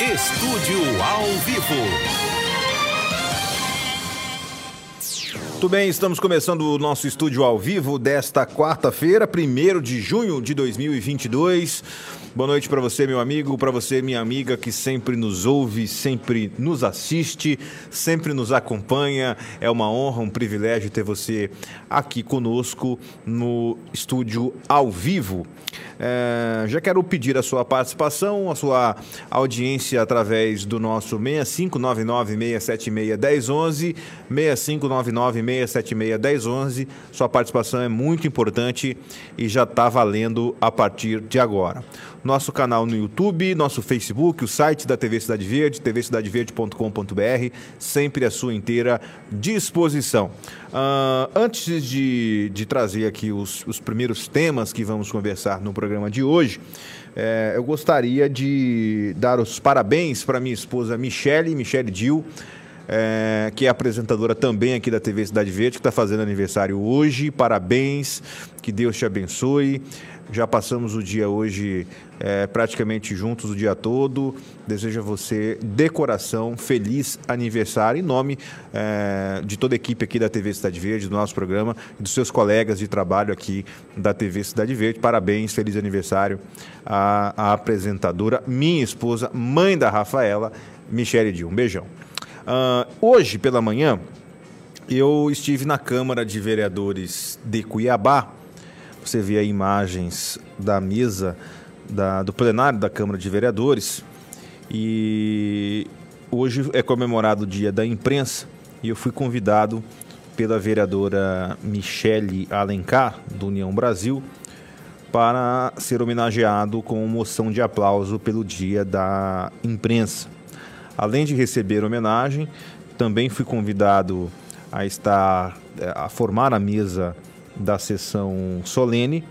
Estúdio ao vivo. Muito bem, estamos começando o nosso estúdio ao vivo desta quarta-feira, 1 de junho de 2022. Boa noite para você, meu amigo, para você, minha amiga, que sempre nos ouve, sempre nos assiste, sempre nos acompanha. É uma honra, um privilégio ter você aqui conosco no estúdio ao vivo. É, já quero pedir a sua participação, a sua audiência através do nosso 6599-676-1011, 6599-676-1011. Sua participação é muito importante e já está valendo a partir de agora nosso canal no YouTube, nosso Facebook, o site da TV Cidade Verde, tvcidadeverde.com.br, sempre à sua inteira disposição. Uh, antes de, de trazer aqui os, os primeiros temas que vamos conversar no programa de hoje, é, eu gostaria de dar os parabéns para minha esposa Michele, Michele Dil, é, que é apresentadora também aqui da TV Cidade Verde, que está fazendo aniversário hoje. Parabéns, que Deus te abençoe. Já passamos o dia hoje é, praticamente juntos o dia todo. Desejo a você, de coração, feliz aniversário em nome é, de toda a equipe aqui da TV Cidade Verde, do nosso programa e dos seus colegas de trabalho aqui da TV Cidade Verde. Parabéns, feliz aniversário à, à apresentadora, minha esposa, mãe da Rafaela, Michele Dil. Um beijão. Uh, hoje pela manhã, eu estive na Câmara de Vereadores de Cuiabá você vê aí imagens da mesa da, do plenário da Câmara de Vereadores. E hoje é comemorado o Dia da Imprensa e eu fui convidado pela vereadora Michele Alencar, do União Brasil, para ser homenageado com moção de aplauso pelo Dia da Imprensa. Além de receber homenagem, também fui convidado a estar eh, a formar a mesa da sessão solene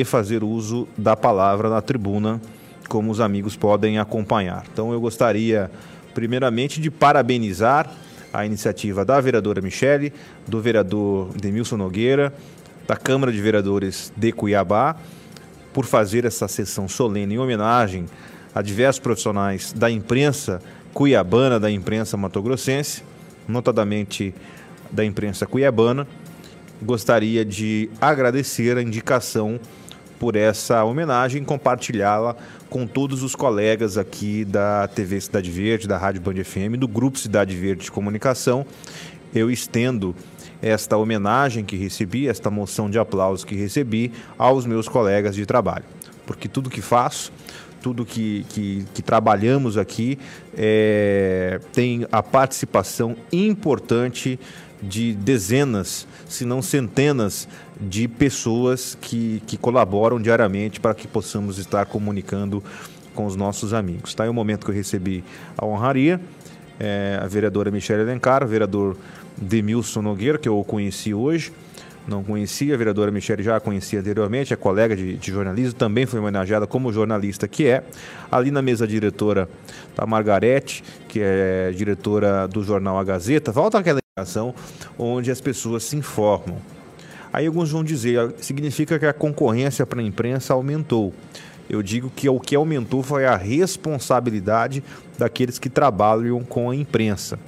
e fazer uso da palavra na tribuna, como os amigos podem acompanhar. Então eu gostaria, primeiramente, de parabenizar a iniciativa da vereadora Michele, do vereador Demilson Nogueira, da Câmara de Vereadores de Cuiabá, por fazer essa sessão solene em homenagem a diversos profissionais da imprensa cuiabana, da imprensa matogrossense, notadamente da imprensa cuiabana, gostaria de agradecer a indicação por essa homenagem, compartilhá-la com todos os colegas aqui da TV Cidade Verde, da Rádio Band FM, do Grupo Cidade Verde de Comunicação. Eu estendo esta homenagem que recebi, esta moção de aplauso que recebi aos meus colegas de trabalho. Porque tudo que faço, tudo que, que, que trabalhamos aqui é, tem a participação importante de dezenas, se não centenas, de pessoas que, que colaboram diariamente para que possamos estar comunicando com os nossos amigos. Está aí o momento que eu recebi a honraria, é, a vereadora Michelle Alencar, o vereador Demilson Nogueira, que eu conheci hoje, não conhecia, a vereadora Michele já a conhecia anteriormente, é colega de, de, jornalismo, também foi homenageada como jornalista que é. Ali na mesa diretora está Margarete, que é diretora do jornal A Gazeta. Volta aquela indicação onde as pessoas se informam. Aí alguns vão dizer, significa que a concorrência para a imprensa aumentou. Eu digo que o que aumentou foi a responsabilidade daqueles que trabalham com a imprensa.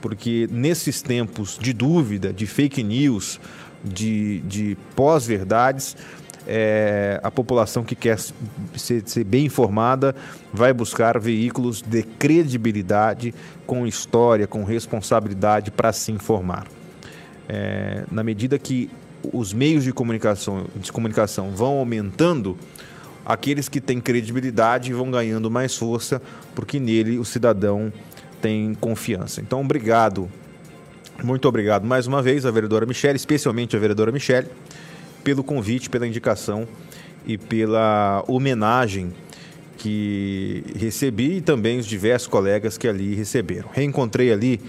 Porque nesses tempos de dúvida, de fake news, de, de pós-verdades, é, a população que quer ser, ser, bem informada vai buscar veículos de credibilidade, com história, com responsabilidade para se informar. É, na medida que os meios de comunicação, de comunicação vão aumentando, aqueles que têm credibilidade vão ganhando mais força, porque nele o cidadão tem confiança. Então, obrigado muito obrigado mais uma vez à vereadora Michele, especialmente à vereadora Michele, pelo convite, pela indicação e pela homenagem que recebi e também os diversos colegas que ali receberam. Reencontrei ali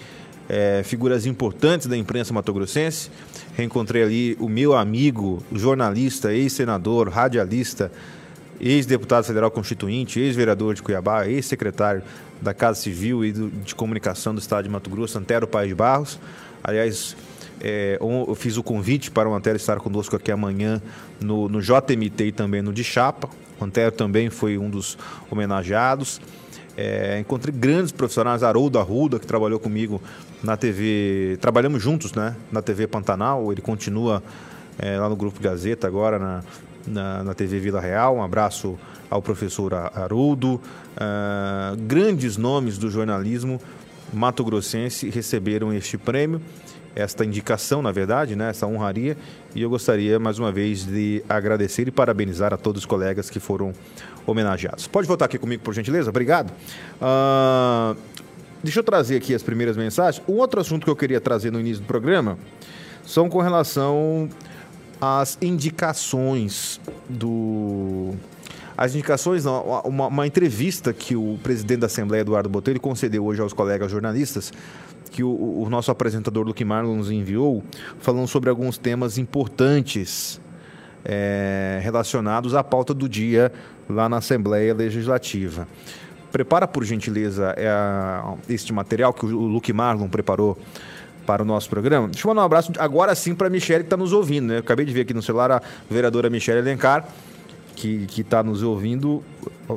é, figuras importantes da imprensa matogrossense, reencontrei ali o meu amigo, jornalista, ex-senador, radialista, ex-deputado federal constituinte, ex-vereador de Cuiabá, ex-secretário da Casa Civil e de Comunicação do Estado de Mato Grosso, Antero Paes de Barros. Aliás, é, eu fiz o convite para o Antero estar conosco aqui amanhã no, no JMT e também no de Chapa. O Antero também foi um dos homenageados. É, encontrei grandes profissionais, Haroldo Arruda, que trabalhou comigo na TV. Trabalhamos juntos, né? Na TV Pantanal. Ele continua é, lá no Grupo Gazeta, agora na, na, na, TV Vila Real. Um abraço ao professor Haroldo. Uh, grandes nomes do jornalismo mato-grossense receberam este prêmio, esta indicação, na verdade, né, essa honraria. E eu gostaria, mais uma vez, de agradecer e parabenizar a todos os colegas que foram homenageados. Pode voltar aqui comigo, por gentileza? Obrigado. Uh, deixa eu trazer aqui as primeiras mensagens. Um outro assunto que eu queria trazer no início do programa são com relação às indicações do as indicações, não, uma, uma, entrevista que o presidente da Assembleia, Eduardo Botelho, concedeu hoje aos colegas jornalistas, que o, o nosso apresentador Marlon nos enviou, falando sobre alguns temas importantes é, relacionados à pauta do dia lá na Assembleia Legislativa. Prepara, por gentileza, é, este material que o Luke Marlon preparou para o nosso programa. Deixa eu mandar um abraço agora sim para a Michelle que está nos ouvindo. Né? Eu acabei de ver aqui no celular a vereadora Michelle Elencar que está nos ouvindo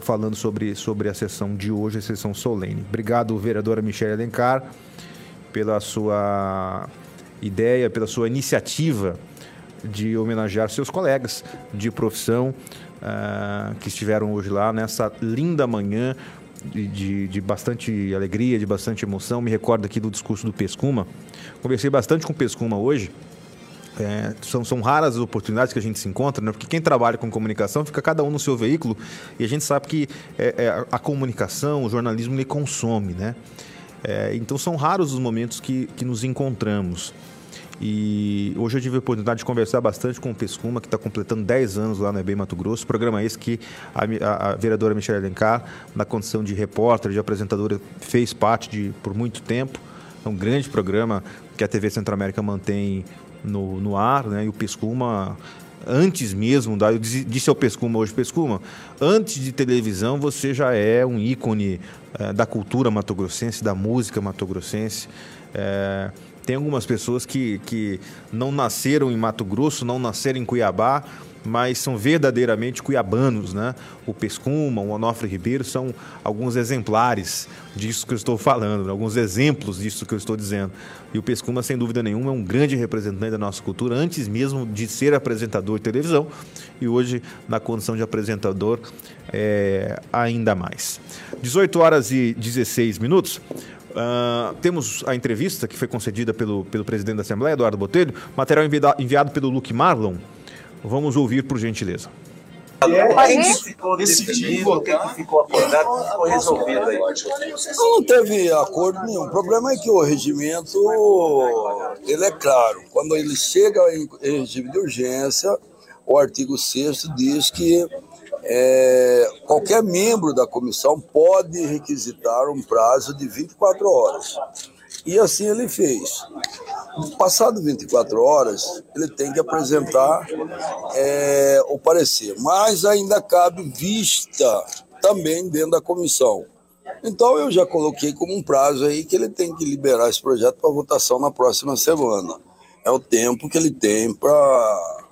falando sobre, sobre a sessão de hoje, a sessão solene. Obrigado, vereadora Michelle Alencar, pela sua ideia, pela sua iniciativa de homenagear seus colegas de profissão uh, que estiveram hoje lá nessa linda manhã de, de, bastante alegria, de bastante emoção. Me recordo aqui do discurso do Pescuma. Conversei bastante com o Pescuma hoje é, são, são raras as oportunidades que a gente se encontra, né? porque quem trabalha com comunicação fica cada um no seu veículo e a gente sabe que é, é, a comunicação, o jornalismo, ele consome. Né? É, então são raros os momentos que, que nos encontramos. E hoje eu tive a oportunidade de conversar bastante com o Pescuma, que está completando 10 anos lá no EBM Mato Grosso. Programa esse que a, a, a vereadora Michelle Alencar, na condição de repórter, de apresentadora, fez parte de por muito tempo. É um grande programa que a TV Centro-América mantém no, no ar, né? E o Pescuma, antes mesmo, da, eu disse ao Pescuma hoje, Pescuma, antes de televisão você já é um ícone é, da cultura matogrossense, da música matogrossense. É, tem algumas pessoas que, que não nasceram em Mato Grosso, não nasceram em Cuiabá, mas são verdadeiramente cuiabanos, né? O Pescuma, o Onofre Ribeiro são alguns exemplares disso que eu estou falando, né? alguns exemplos disso que eu estou dizendo. E o Pescuma, sem dúvida nenhuma, é um grande representante da nossa cultura, antes mesmo de ser apresentador de televisão e hoje na condição de apresentador é, ainda mais. 18 horas e 16 minutos. Uh, temos a entrevista que foi concedida pelo, pelo presidente da Assembleia, Eduardo Botelho, material enviado pelo Luke Marlon, Vamos ouvir, por gentileza. Aí? Não teve acordo nenhum. O problema é que o regimento, ele é claro. Quando ele chega em regime de urgência, o artigo 6 diz que é, qualquer membro da comissão pode requisitar um prazo de 24 horas. E assim ele fez. Passado 24 horas, ele tem que apresentar é, o parecer, mas ainda cabe vista também dentro da comissão. Então eu já coloquei como um prazo aí que ele tem que liberar esse projeto para votação na próxima semana. É o tempo que ele tem para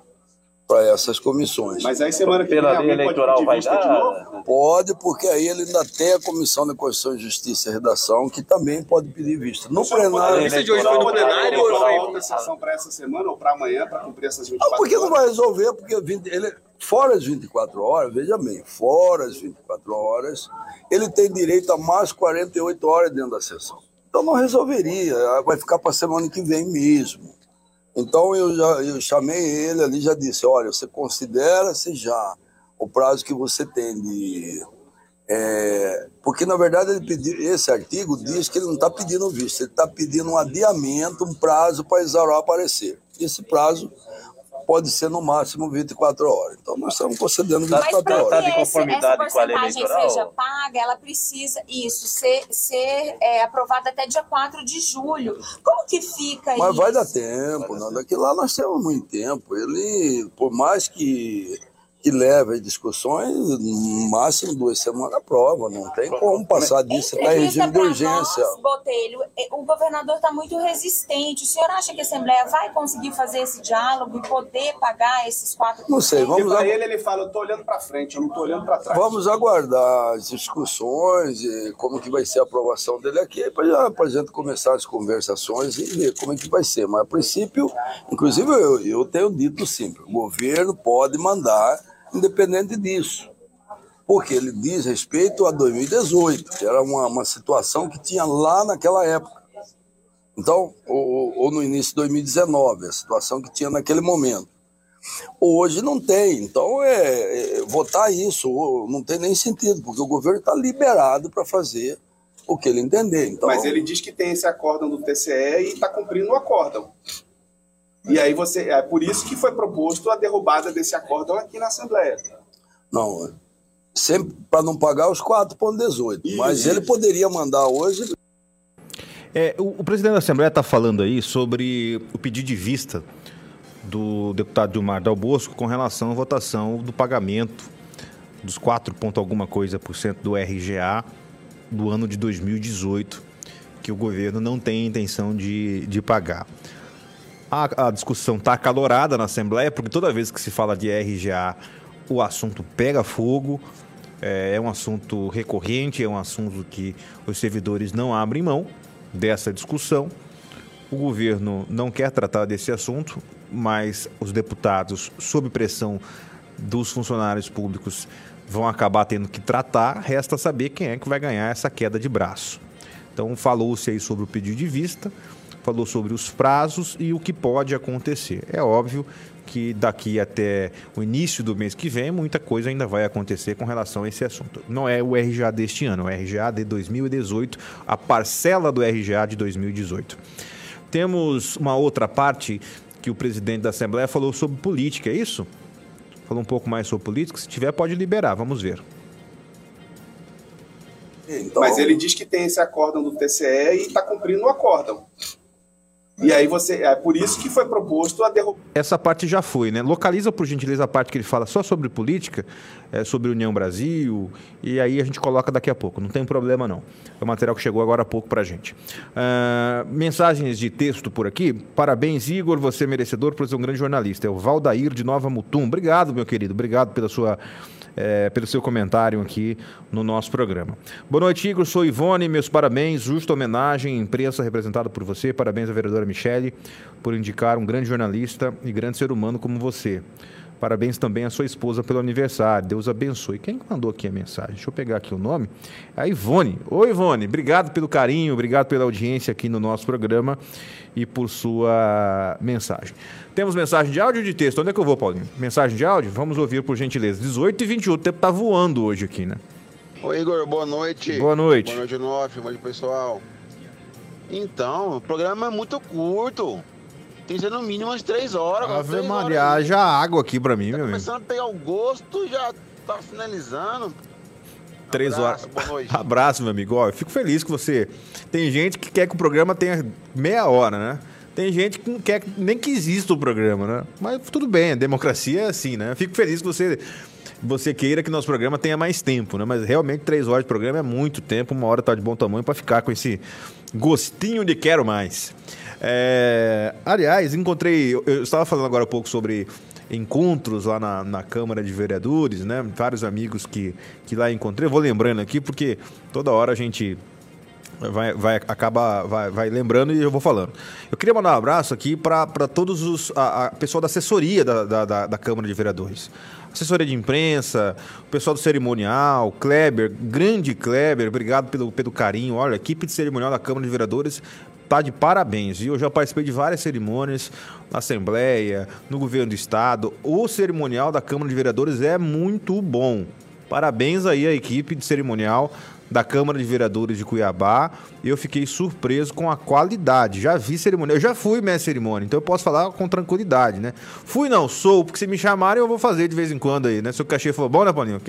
para essas comissões. Mas aí semana que vem a lei eleitoral vai dar? Pode, porque aí ele ainda tem a comissão da Constituição, Justiça e Redação que também pode pedir vista. No plenário. A de hoje foi no plenário ou foi outra sessão para essa semana ou para amanhã para cumprir essas 24 horas? Ah, porque não vai resolver, porque ele fora as 24 horas, veja bem, fora as 24 horas, ele tem direito a mais 48 horas dentro da sessão. Então não resolveria, vai ficar para a semana que vem mesmo. Então eu já eu chamei ele ali já disse, olha, você considera-se já o prazo que você tem de é, porque na verdade ele pediu, esse artigo diz que ele não está pedindo visto, ele está pedindo um adiamento, um prazo para exaurar o parecer. Esse prazo pode ser no máximo 24 horas. Então nós estamos concedendo 24 Mas horas. Mas essa porcentagem seja paga, ela precisa, isso, ser, ser é, aprovada até dia 4 de julho. Como que fica Mas isso? vai dar tempo, não, daqui lá nós temos muito tempo. Ele, por mais que que leva discussões, no máximo duas semanas aprova. Não tem como passar disso, está em regime de urgência. Nós, Botelho, o governador está muito resistente. O senhor acha que a Assembleia vai conseguir fazer esse diálogo e poder pagar esses quatro Não sei, vamos Para ele, ele fala, eu estou olhando para frente, eu não estou olhando para trás. Vamos aguardar as discussões e como que vai ser a aprovação dele aqui, para a gente começar as conversações e ver como é que vai ser. Mas, a princípio, inclusive, eu, eu tenho dito simples, o governo pode mandar independente disso. Porque ele diz respeito a 2018, que era uma, uma situação que tinha lá naquela época. Então, ou, ou no início de 2019, a situação que tinha naquele momento. Hoje não tem, então é, é, votar isso não tem nem sentido, porque o governo está liberado para fazer o que ele entender. Então, Mas ele diz que tem esse acórdão do TCE e está cumprindo o acórdão. E aí você. É por isso que foi proposto a derrubada desse acórdão aqui na Assembleia. Não, sempre para não pagar os 4,18. Mas ele poderia mandar hoje. É, o, o presidente da Assembleia está falando aí sobre o pedido de vista do deputado Dilmar Dal Bosco com relação à votação do pagamento dos 4 ponto alguma coisa por cento do RGA do ano de 2018, que o governo não tem intenção de, de pagar. A, a discussão está acalorada na Assembleia, porque toda vez que se fala de RGA, o assunto pega fogo, é, é um assunto recorrente, é um assunto que os servidores não abrem mão dessa discussão. O governo não quer tratar desse assunto, mas os deputados, sob pressão dos funcionários públicos, vão acabar tendo que tratar. Resta saber quem é que vai ganhar essa queda de braço. Então, falou-se aí sobre o pedido de vista falou sobre os prazos e o que pode acontecer. É óbvio que daqui até o início do mês que vem, muita coisa ainda vai acontecer com relação a esse assunto. Não é o RGA deste ano, é o RGA de 2018, a parcela do RGA de 2018. Temos uma outra parte que o presidente da Assembleia falou sobre política, é isso? Falou um pouco mais sobre política. Se tiver, pode liberar, vamos ver. Então... Mas ele diz que tem esse acórdão do TCE e está cumprindo o acórdão. E aí você. É por isso que foi proposto a derrubar. Essa parte já foi, né? Localiza, por gentileza, a parte que ele fala só sobre política, é, sobre União Brasil, e aí a gente coloca daqui a pouco, não tem problema não. É o material que chegou agora há pouco pra gente. Uh, mensagens de texto por aqui. Parabéns, Igor, você é merecedor por ser um grande jornalista. É o Valdair de Nova Mutum. Obrigado, meu querido. Obrigado pela sua é, pelo seu comentário aqui no nosso programa. Boa noite, Igor. Sou Ivone. Meus parabéns. Justa homenagem. Imprensa representada por você. Parabéns à vereadora Michele por indicar um grande jornalista e grande ser humano como você. Parabéns também à sua esposa pelo aniversário. Deus abençoe. Quem mandou aqui a mensagem? Deixa eu pegar aqui o nome. É a Ivone. Oi, Ivone. Obrigado pelo carinho, obrigado pela audiência aqui no nosso programa e por sua mensagem. Temos mensagem de áudio ou de texto? Onde é que eu vou, Paulinho? Mensagem de áudio? Vamos ouvir, por gentileza. 18 e 21. O tempo tá voando hoje aqui, né? Oi, Igor. Boa noite. Boa noite. Boa noite, Nof. Boa noite, pessoal. Então, o programa é muito curto. Tem que ser no mínimo umas três horas. Ave Maria, haja água aqui pra mim, tá meu começando amigo. a pegar o gosto já tá finalizando. Três Abraço, horas. Boa noite. Abraço, meu amigo. Ó, eu fico feliz que você. Tem gente que quer que o programa tenha meia hora, né? Tem gente que não quer nem que exista o programa, né? Mas tudo bem, a democracia é assim, né? Eu fico feliz que você você queira que nosso programa tenha mais tempo, né? Mas realmente três horas de programa é muito tempo, uma hora tá de bom tamanho para ficar com esse gostinho de quero mais. É... Aliás, encontrei, eu estava falando agora um pouco sobre encontros lá na, na Câmara de Vereadores, né? Vários amigos que, que lá encontrei. Eu vou lembrando aqui porque toda hora a gente vai, vai acaba vai, vai lembrando e eu vou falando. Eu queria mandar um abraço aqui para todos os a, a pessoal da assessoria da, da, da, Câmara de Vereadores. Assessoria de imprensa, o pessoal do cerimonial, Kleber, grande Kleber, obrigado pelo, pelo carinho. Olha, equipe de cerimonial da Câmara de Vereadores tá de parabéns, viu? Eu já participei de várias cerimônias na Assembleia, no governo do Estado. O cerimonial da Câmara de Vereadores é muito bom. Parabéns aí à equipe de cerimonial da Câmara de Vereadores de Cuiabá. Eu fiquei surpreso com a qualidade. Já vi cerimônia, eu já fui minha cerimônia, então eu posso falar com tranquilidade, né? Fui não, sou, porque se me chamarem eu vou fazer de vez em quando aí, né? Se o cachê for bom, né, Paulinho?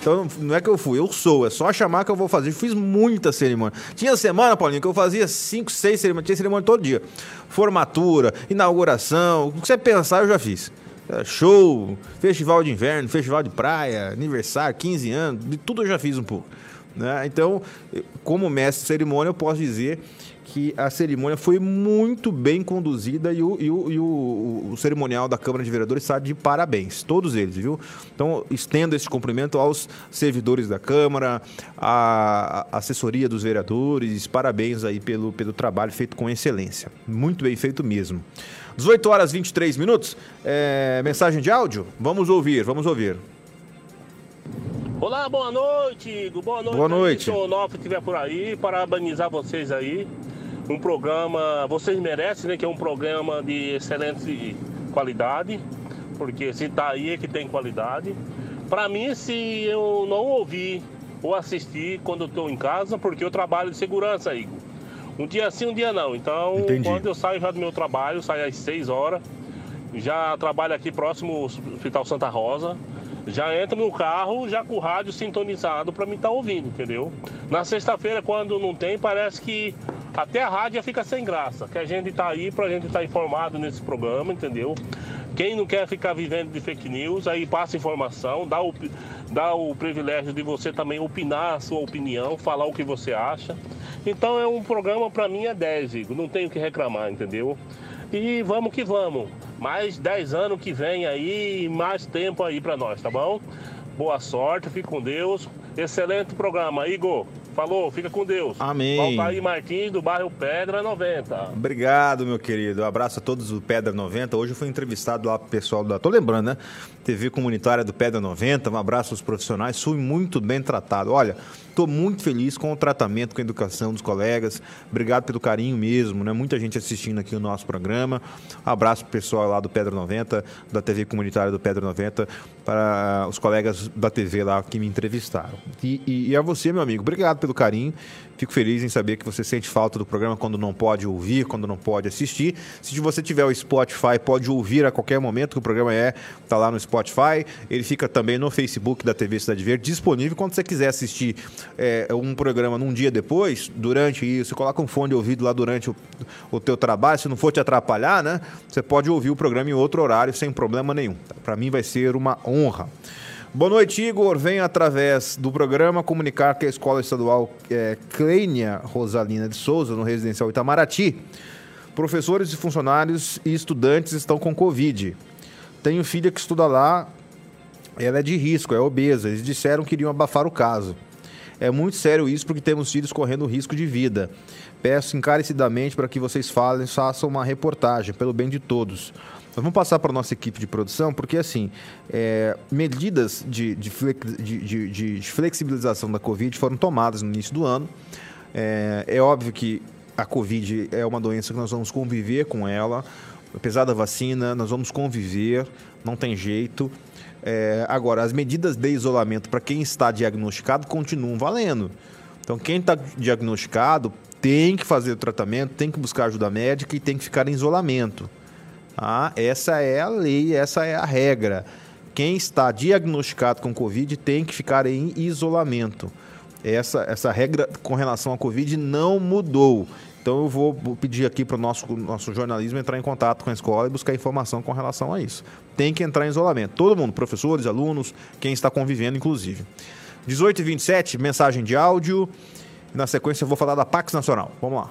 Então não é que eu fui, eu sou, é só chamar que eu vou fazer. Fiz muita cerimônia. Tinha semana, Paulinho, que eu fazia cinco, seis cerimônias, tinha cerimônia todo dia. Formatura, inauguração, o que você pensar eu já fiz. É, show, festival de inverno, festival de praia, aniversário, 15 anos, de tudo eu já fiz um pouco. Né? Então, como mestre de cerimônia, eu posso dizer que a cerimônia foi muito bem conduzida e o, e o, e o, o cerimonial da Câmara de Vereadores está de parabéns, todos eles, viu? Então, estendo esse cumprimento aos servidores da Câmara, à assessoria dos vereadores, parabéns aí pelo, pelo trabalho feito com excelência. Muito bem feito mesmo. 18 horas 23 minutos, é, mensagem de áudio? Vamos ouvir, vamos ouvir. Olá, boa noite, Igor. Boa noite. Boa noite. Se o Onofre estiver por aí, parabenizar vocês aí um programa, vocês merecem, né? Que é um programa de excelente qualidade, porque se tá aí é que tem qualidade. Para mim, se eu não ouvir ou assistir quando eu estou em casa, porque eu trabalho de segurança aí. Um dia sim, um dia não. Então, Entendi. quando eu saio já do meu trabalho, saio às 6 horas, já trabalho aqui próximo ao Hospital Santa Rosa. Já entro no carro, já com o rádio sintonizado para mim estar ouvindo, entendeu? Na sexta-feira, quando não tem, parece que até a rádio fica sem graça. Que a gente tá aí pra gente estar informado nesse programa, entendeu? Quem não quer ficar vivendo de fake news, aí passa informação, dá o, dá o privilégio de você também opinar a sua opinião, falar o que você acha. Então é um programa para mim é 10, Igor. Não tenho que reclamar, entendeu? E vamos que vamos. Mais 10 anos que vem aí, mais tempo aí para nós, tá bom? Boa sorte, fique com Deus. Excelente programa, Igor. Falou, fica com Deus. Amém. Volta aí, Martins, do bairro Pedra 90. Obrigado, meu querido. Um abraço a todos do Pedra 90. Hoje eu fui entrevistado lá pro pessoal da. Tô lembrando, né? TV comunitária do Pedra 90. Um abraço aos profissionais. Fui muito bem tratado. Olha, tô muito feliz com o tratamento, com a educação dos colegas. Obrigado pelo carinho mesmo, né? Muita gente assistindo aqui o nosso programa. Um abraço pro pessoal lá do Pedra 90, da TV comunitária do Pedra 90, para os colegas da TV lá que me entrevistaram. E, e, e a você, meu amigo, obrigado pelo carinho. Fico feliz em saber que você sente falta do programa quando não pode ouvir, quando não pode assistir. Se você tiver o Spotify, pode ouvir a qualquer momento, que o programa é tá lá no Spotify. Ele fica também no Facebook da TV Cidade Verde, disponível quando você quiser assistir é, um programa num dia depois, durante isso, coloca um fone de ouvido lá durante o, o teu trabalho, se não for te atrapalhar, né? Você pode ouvir o programa em outro horário sem problema nenhum. Para mim vai ser uma honra. Boa noite, Igor. Venho através do programa comunicar que a Escola Estadual é, Clênia Rosalina de Souza, no Residencial Itamaraty, professores e funcionários e estudantes estão com Covid. Tenho filha que estuda lá, ela é de risco, é obesa. Eles disseram que iriam abafar o caso. É muito sério isso porque temos filhos correndo risco de vida. Peço encarecidamente para que vocês falem, façam uma reportagem, pelo bem de todos. Nós vamos passar para a nossa equipe de produção, porque assim, é, medidas de, de, flex, de, de, flexibilização da Covid foram tomadas no início do ano. É, é óbvio que a Covid é uma doença que nós vamos conviver com ela. Apesar da vacina, nós vamos conviver, não tem jeito. É, agora, as medidas de isolamento para quem está diagnosticado continuam valendo. Então, quem está diagnosticado tem que fazer o tratamento, tem que buscar ajuda médica e tem que ficar em isolamento. Ah, essa é a lei, essa é a regra. Quem está diagnosticado com Covid tem que ficar em isolamento. Essa, essa regra com relação à Covid não mudou. Então eu vou pedir aqui para o nosso, nosso jornalismo entrar em contato com a escola e buscar informação com relação a isso. Tem que entrar em isolamento. Todo mundo, professores, alunos, quem está convivendo, inclusive. 18 e 27, mensagem de áudio. Na sequência eu vou falar da Pax Nacional. Vamos lá.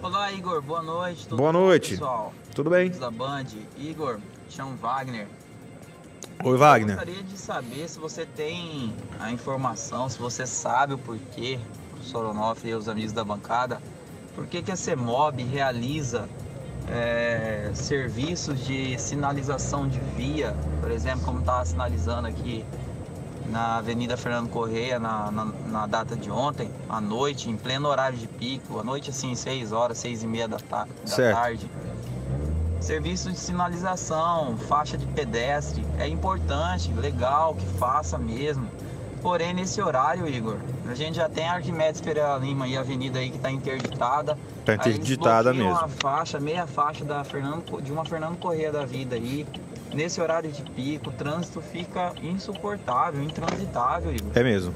Olá, Igor. Boa noite. Tudo Boa noite. Bom, pessoal? Tudo bem? Da Band. Igor, chamo Wagner. Oi, Wagner. Eu gostaria de saber se você tem a informação, se você sabe o porquê, o Soronoff e os amigos da bancada, por que, que a CEMOB realiza é, serviços de sinalização de via, por exemplo, como está sinalizando aqui na Avenida Fernando Correia na, na, na, data de ontem, à noite, em pleno horário de pico, à noite assim, 6 horas, 6 e meia da, ta da tarde. Serviço de sinalização, faixa de pedestre, é importante, legal que faça mesmo. Porém, nesse horário, Igor, a gente já tem a Arquimedes Pereira Lima e a avenida aí que está interditada. Está interditada mesmo. Uma faixa, meia faixa da Fernando, de uma Fernando Correia da vida aí nesse horário de pico, o trânsito fica insuportável, intransitável, Igor. É mesmo.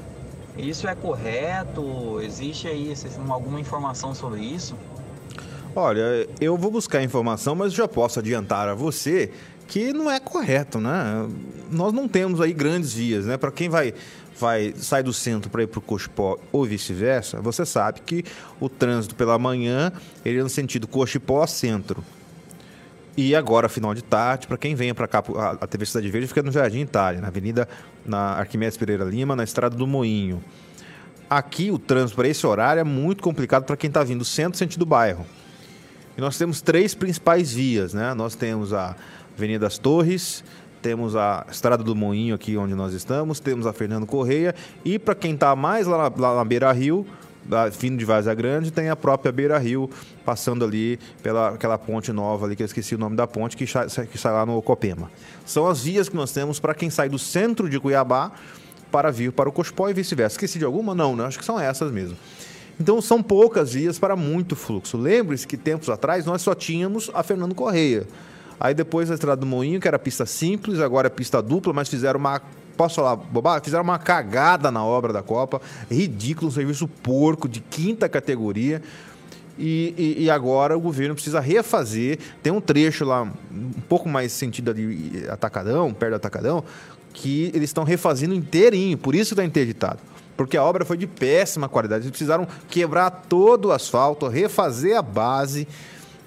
Isso é correto? Existe aí alguma informação sobre isso? Olha, eu vou buscar informação, mas já posso adiantar a você que não é correto, né? Nós não temos aí grandes vias, né? Para quem vai vai sai do centro para ir para o Cochipó ou vice-versa, você sabe que o trânsito pela manhã ele é no sentido Cochipó centro. E agora, final de tarde, para quem venha para cá, a, TV Cidade Verde fica no Jardim Itália, na Avenida na Arquimedes Pereira Lima, na Estrada do Moinho. Aqui o trânsito para esse horário é muito complicado para quem está vindo do centro sentido bairro. E nós temos três principais vias, né? Nós temos a Avenida das Torres, temos a Estrada do Moinho aqui onde nós estamos, temos a Fernando Correia e para quem está mais lá lá na Beira Rio, vindo de Vaza Grande, tem a própria Beira Rio, passando ali pela aquela ponte nova ali, que eu esqueci o nome da ponte, que, que sai lá no Copema. São as vias que nós temos para quem sai do centro de Cuiabá para vir para o Cospó e vice-versa. Esqueci de alguma? Não, não, acho que são essas mesmo. Então são poucas vias para muito fluxo. Lembre-se que tempos atrás nós só tínhamos a Fernando Correia. Aí depois a Estrada do Moinho, que era pista simples, agora é pista dupla, mas fizeram uma posso falar bobagem? Fizeram uma cagada na obra da Copa, ridículo, um serviço porco de quinta categoria. E, e, e, agora o governo precisa refazer. Tem um trecho lá, um pouco mais sentido ali, Atacadão, perto do Atacadão, que eles estão refazendo inteirinho, por isso está interditado. Porque a obra foi de péssima qualidade. Eles precisaram quebrar todo o asfalto, refazer a base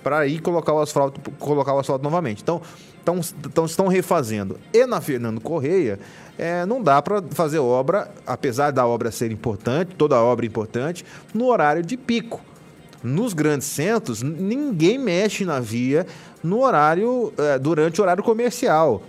para ir colocar o asfalto, colocar o asfalto novamente. Então, então, então estão refazendo. E na Fernando Correia, é, não dá para fazer obra, apesar da obra ser importante, toda obra é importante, no horário de pico. Nos grandes centros, ninguém mexe na via no horário, é, durante o horário comercial.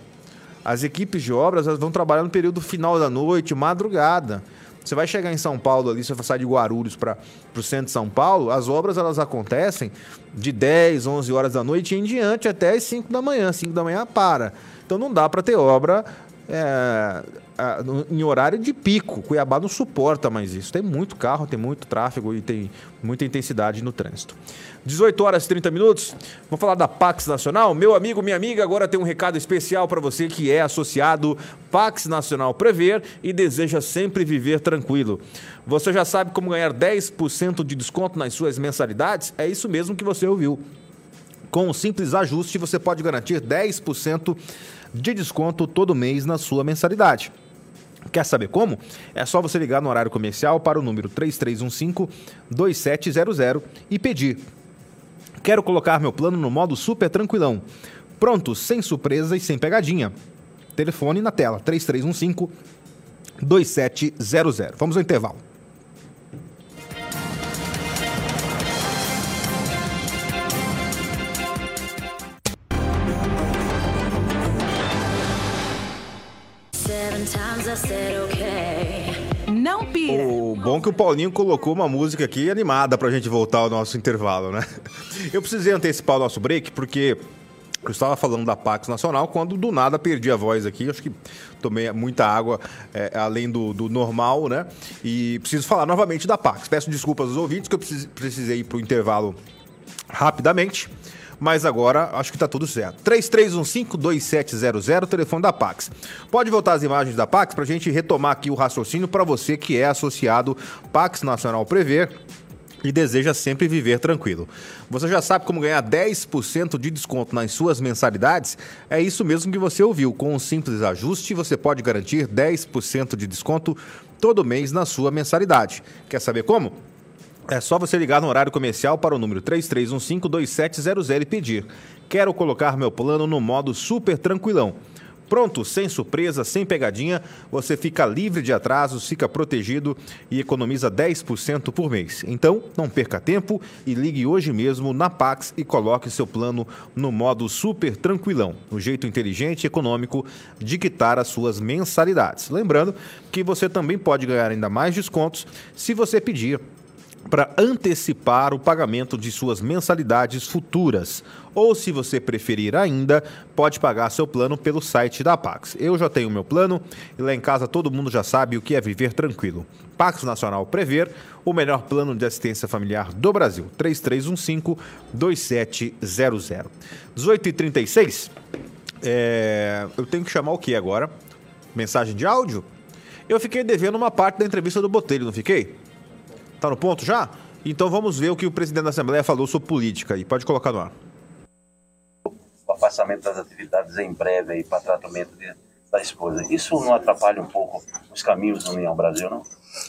As equipes de obras vão trabalhar no período final da noite, madrugada. Você vai chegar em São Paulo ali, você vai sair de Guarulhos para o centro de São Paulo, as obras elas acontecem de 10, 11 horas da noite em diante até as 5 da manhã. 5 da manhã para. Então não dá para ter obra é, em horário de pico. Cuiabá não suporta mais isso. Tem muito carro, tem muito tráfego e tem muita intensidade no trânsito. 18 horas e 30 minutos. Vamos falar da Pax Nacional. Meu amigo, minha amiga, agora tem um recado especial para você que é associado Pax Nacional Prever e deseja sempre viver tranquilo. Você já sabe como ganhar 10% de desconto nas suas mensalidades? É isso mesmo que você ouviu. Com um simples ajuste, você pode garantir 10% de desconto todo mês na sua mensalidade. Quer saber como? É só você ligar no horário comercial para o número 3315-2700 e pedir. Quero colocar meu plano no modo super tranquilão. Pronto, sem surpresa e sem pegadinha. Telefone na tela 3315-2700. Vamos ao intervalo. Bom que o Paulinho colocou uma música aqui animada pra gente voltar ao nosso intervalo, né? Eu precisei antecipar o nosso break porque eu estava falando da Pax Nacional quando do nada perdi a voz aqui. Acho que tomei muita água é, além do, do, normal, né? E preciso falar novamente da Pax. Peço desculpas aos ouvintes que eu precisei ir para o intervalo rapidamente mas agora acho que está tudo certo. 3315-2700, telefone da Pax. Pode voltar as imagens da Pax para a gente retomar aqui o raciocínio para você que é associado Pax Nacional Prever e deseja sempre viver tranquilo. Você já sabe como ganhar 10% de desconto nas suas mensalidades? É isso mesmo que você ouviu. Com um simples ajuste, você pode garantir 10% de desconto todo mês na sua mensalidade. Quer saber como? É só você ligar no horário comercial para o número 3315-2700 e pedir. Quero colocar meu plano no modo super tranquilão. Pronto, sem surpresa, sem pegadinha, você fica livre de atrasos, fica protegido e economiza 10% por mês. Então, não perca tempo e ligue hoje mesmo na Pax e coloque seu plano no modo super tranquilão, um jeito inteligente e econômico de quitar as suas mensalidades. Lembrando que você também pode ganhar ainda mais descontos se você pedir para antecipar o pagamento de suas mensalidades futuras. Ou, se você preferir ainda, pode pagar seu plano pelo site da Pax. Eu já tenho meu plano e lá em casa todo mundo já sabe o que é viver tranquilo. Pax Nacional Prever, o melhor plano de assistência familiar do Brasil. 3315-2700. 18h36. É... Eu tenho que chamar o que agora? Mensagem de áudio? Eu fiquei devendo uma parte da entrevista do Botelho, não fiquei? Tá no ponto já? Então vamos ver o que o presidente da Assembleia falou sobre política aí. Pode colocar no ar. afastamento das atividades em breve aí para tratamento de, da esposa. Isso não atrapalha um pouco os caminhos do União Brasil, não?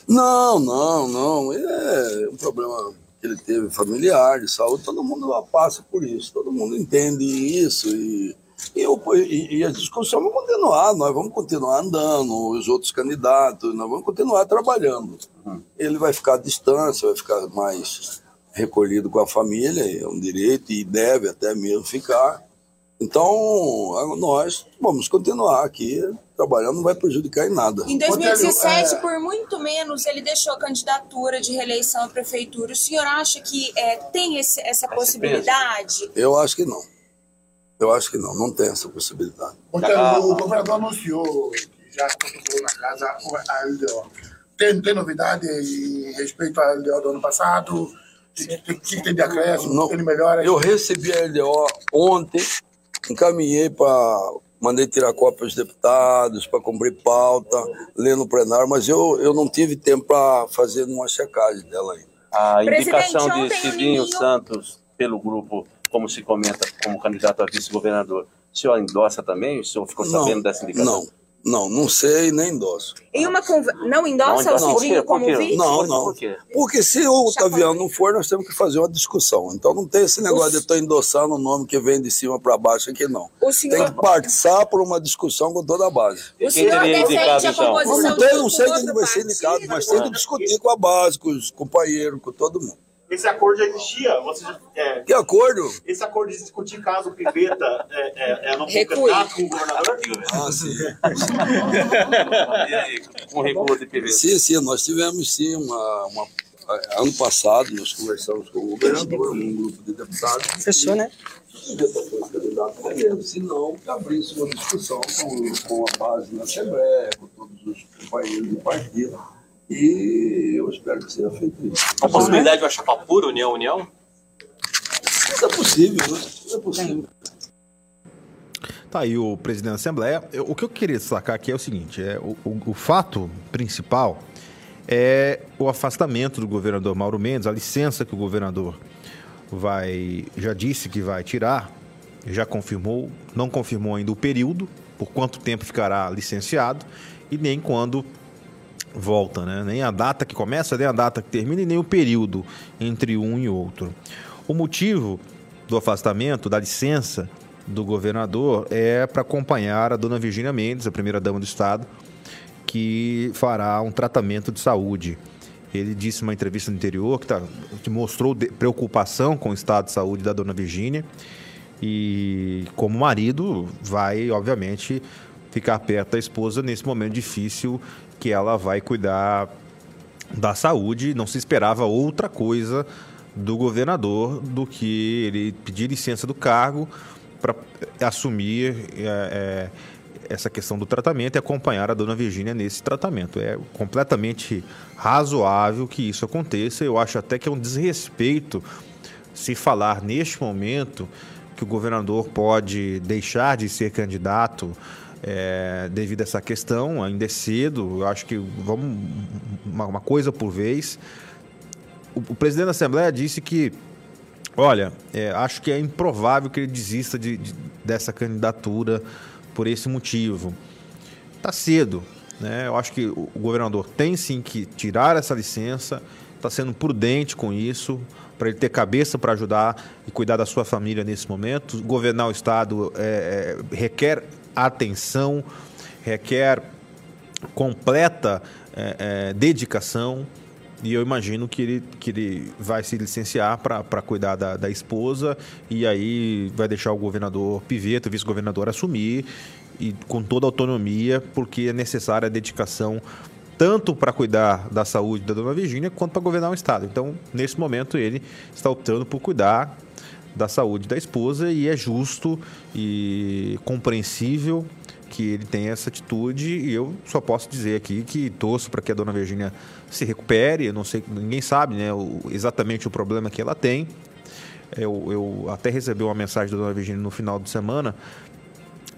Não, não, não. É um problema que ele teve familiar, de saúde, todo mundo passa por isso, todo mundo entende isso e, e, eu, e, e a discussão vai continuar, nós vamos continuar andando, os outros candidatos, nós vamos continuar trabalhando. Ele vai ficar à distância, vai ficar mais recolhido com a família, é um direito e deve até mesmo ficar. Então, nós vamos continuar aqui trabalhando, não vai prejudicar em nada. Em 2017, é... por muito menos, ele deixou a candidatura de reeleição à prefeitura. O senhor acha que é, tem esse, essa possibilidade? Eu acho que não. Eu acho que não, não tem essa possibilidade. o governador anunciou que já colocou na casa a LDO. Tem, tem novidade em respeito à LDO do ano passado? O que, tem de acréscimo? Não, ele melhora? Eu recebi a LDO ontem, encaminhei para. Mandei tirar cópia aos deputados para cumprir pauta, ler no plenário, mas eu, eu não tive tempo para fazer uma checagem dela ainda. A indicação de Cidinho Santos pelo grupo, como se comenta, como candidato a vice-governador, o senhor endossa também? O senhor ficou sabendo não, dessa indicação? Não, não, não sei nem endosso. Em uma conver... Não endossa não, o Cidinho como vice? Não, não. Por? Porque se o Otaviano não for, nós temos que fazer uma discussão. Então não tem esse negócio o... de estar endossando o nome que vem de cima para baixo aqui, não. O senhor... Tem que participar por uma discussão com toda a base. O senhor defende a composição não, não, não sei quem vai ser indicado, mas tem que discutir com a base, com os companheiros, com todo mundo. Esse acordo já existia? Você já, é, que acordo? Esse acordo de discutir caso o Piveta é, é, é não for candidato com o governador? Ah, sim. e aí, com recuo de Piveta? Sim, sim, nós tivemos sim uma, uma ano passado nós conversamos com o governador, um grupo de deputados. Fechou, né? Se não, que abrisse uma discussão com, com a base na Assembleia, com todos os companheiros do partido e eu espero que seja feito isso. A possibilidade de uma chapa pura, União, União? Isso é possível, né? Isso é possível. Tá aí o presidente da Assembleia. Eu, o que eu queria destacar aqui é o seguinte: é, o, o, o, fato principal é o afastamento do governador Mauro Mendes, a licença que o governador vai já disse que vai tirar, já confirmou, não confirmou ainda o período, por quanto tempo ficará licenciado, e nem quando volta, né? Nem a data que começa, nem a data que termina e nem o período entre um e outro. O motivo do afastamento, da licença do governador é para acompanhar a dona Virginia Mendes, a primeira-dama do Estado, que fará um tratamento de saúde. Ele disse numa entrevista no interior que, tá, que mostrou preocupação com o estado de saúde da dona Virginia e, como marido, vai, obviamente, ficar perto da esposa nesse momento difícil que ela vai cuidar da saúde. Não se esperava outra coisa do governador do que ele pedir licença do cargo para assumir é, é, essa questão do tratamento e acompanhar a dona Virgínia nesse tratamento. É completamente razoável que isso aconteça. Eu acho até que é um desrespeito se falar neste momento que o governador pode deixar de ser candidato é, devido a essa questão. Ainda é cedo, eu acho que vamos uma, uma coisa por vez. O, o, presidente da Assembleia disse que, olha, é, acho que é improvável que ele desista de, de, dessa candidatura por esse motivo. Está cedo, né? Eu acho que o, governador tem sim que tirar essa licença, está sendo prudente com isso para ele ter cabeça para ajudar e cuidar da sua família nesse momento. Governar o Estado é, é, requer atenção, requer completa é, é, dedicação. E eu imagino que ele, que ele vai se licenciar para cuidar da, da esposa e aí vai deixar o governador Piveta, o vice-governador, assumir e com toda a autonomia, porque é necessária a dedicação tanto para cuidar da saúde da dona Virgínia quanto para governar o Estado. Então, nesse momento, ele está optando por cuidar da saúde da esposa e é justo e compreensível que ele tenha essa atitude e eu só posso dizer aqui que torço para que a dona Virgínia se recupere, eu não sei, ninguém sabe né, o, exatamente o problema que ela tem. Eu, eu até recebi uma mensagem da dona Virgínia no final de semana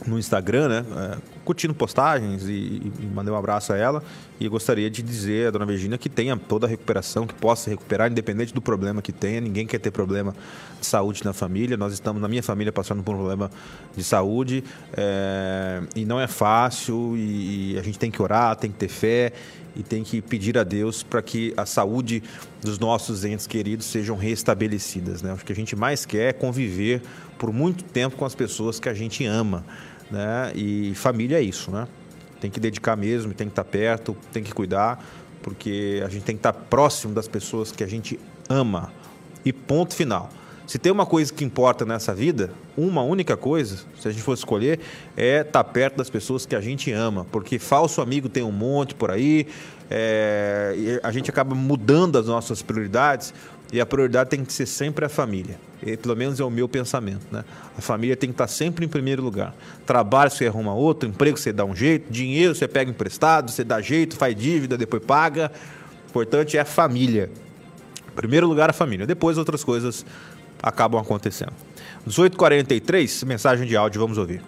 no Instagram, né? Curtindo postagens e, e, mandei um abraço a ela. E gostaria de dizer à dona Virginia que tenha toda a recuperação, que possa recuperar, independente do problema que tenha. Ninguém quer ter problema de saúde na família. Nós estamos, na minha família, passando por um problema de saúde é, e não é fácil. E, e a gente tem que orar, tem que ter fé e tem que pedir a Deus para que a saúde dos nossos entes queridos sejam restabelecidas. Né? O que a gente mais quer é conviver por muito tempo com as pessoas que a gente ama. Né? E família é isso, né? Tem que dedicar mesmo, tem que estar perto, tem que cuidar, porque a gente tem que estar próximo das pessoas que a gente ama. E ponto final. Se tem uma coisa que importa nessa vida, uma única coisa, se a gente fosse escolher, é estar perto das pessoas que a gente ama. Porque falso amigo tem um monte por aí, é, a gente acaba mudando as nossas prioridades e a prioridade tem que ser sempre a família. E, pelo menos é o meu pensamento. Né? A família tem que estar sempre em primeiro lugar. Trabalho você arruma outro, emprego você dá um jeito, dinheiro você pega emprestado, você dá jeito, faz dívida, depois paga. O importante é a família. Em primeiro lugar, a família. Depois outras coisas acabam acontecendo. 18h43, mensagem de áudio, vamos ouvir.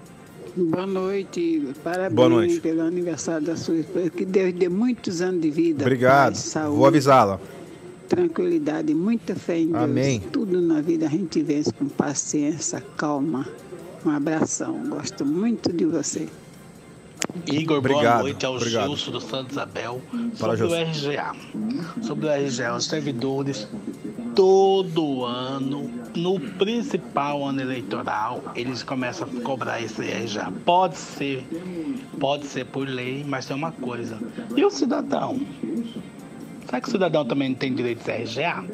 Boa noite, parabéns Boa noite. pelo aniversário da sua esposa. Que Deus dê muitos anos de vida. Obrigado. paz, saúde, Vou avisá-la. Tranquilidade, muita fé em Deus. Amém. Tudo na vida a gente vence com paciência, calma. Um abração. Gosto muito de você. Igor, boa Obrigado, noite ao obrigado. Gilson do Santo Isabel. Fala, Sobre o. RGA. Sobre o RGA, os servidores, todo ano, no principal ano eleitoral, eles começam a cobrar esse RGA. Pode ser, pode ser por lei, mas tem uma coisa. E o cidadão? Será que o cidadão também não tem direito esse RGA?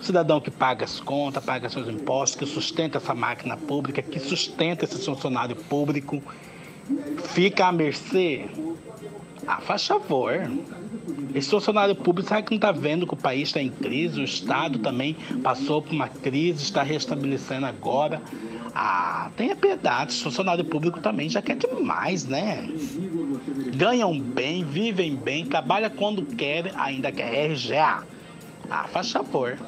O cidadão que paga as contas, paga seus impostos, que sustenta essa máquina pública, que sustenta esse funcionário público, fica à mercê. Ah, faz favor. Esse funcionário público, sabe que não está vendo que o país está em crise? O Estado também passou por uma crise, está restabelecendo agora. Ah, tenha piedade, esse funcionário público também já quer demais, né? Ganham bem, vivem bem, trabalham quando querem, ainda quer RGA. Ah, faz favor.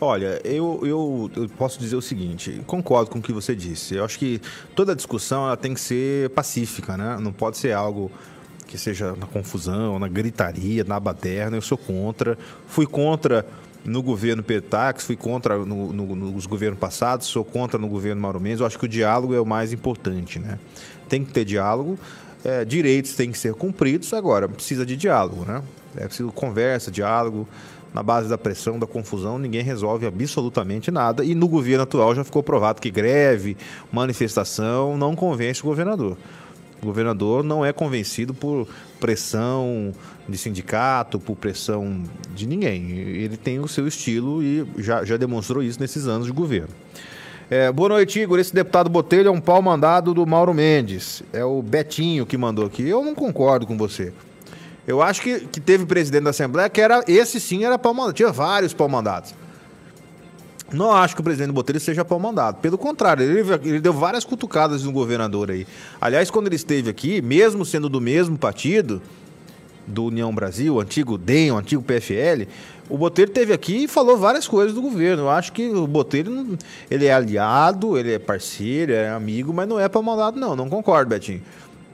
Olha, eu, eu, eu posso dizer o seguinte, concordo com o que você disse. Eu acho que toda discussão ela tem que ser pacífica, né? Não pode ser algo que seja na confusão, na gritaria, na baderna. Eu sou contra. Fui contra no governo Petax, fui contra no, no, nos governos passados, sou contra no governo Mauro Mendes. Eu acho que o diálogo é o mais importante, né? Tem que ter diálogo. É, direitos têm que ser cumpridos. Agora, precisa de diálogo, né? É preciso conversa, diálogo. Na base da pressão, da confusão, ninguém resolve absolutamente nada. E no governo atual já ficou provado que greve, manifestação não convence o governador. O governador não é convencido por pressão de sindicato, por pressão de ninguém. Ele tem o seu estilo e já, já demonstrou isso nesses anos de governo. É, boa noite, Igor. Esse deputado Botelho é um pau mandado do Mauro Mendes. É o Betinho que mandou aqui. Eu não concordo com você. Eu acho que, que teve presidente da Assembleia que era esse sim era pau mandado. Tinha vários pau mandados. Não acho que o presidente Botelho seja pau mandado. Pelo contrário, ele, ele deu várias cutucadas no governador aí. Aliás, quando ele esteve aqui, mesmo sendo do mesmo partido, do União Brasil, antigo DEM, antigo PFL, o Botelho esteve aqui e falou várias coisas do governo. Eu acho que o Botelho, ele é aliado, ele é parceiro, é amigo, mas não é pau mandado não. Não concordo, Betinho.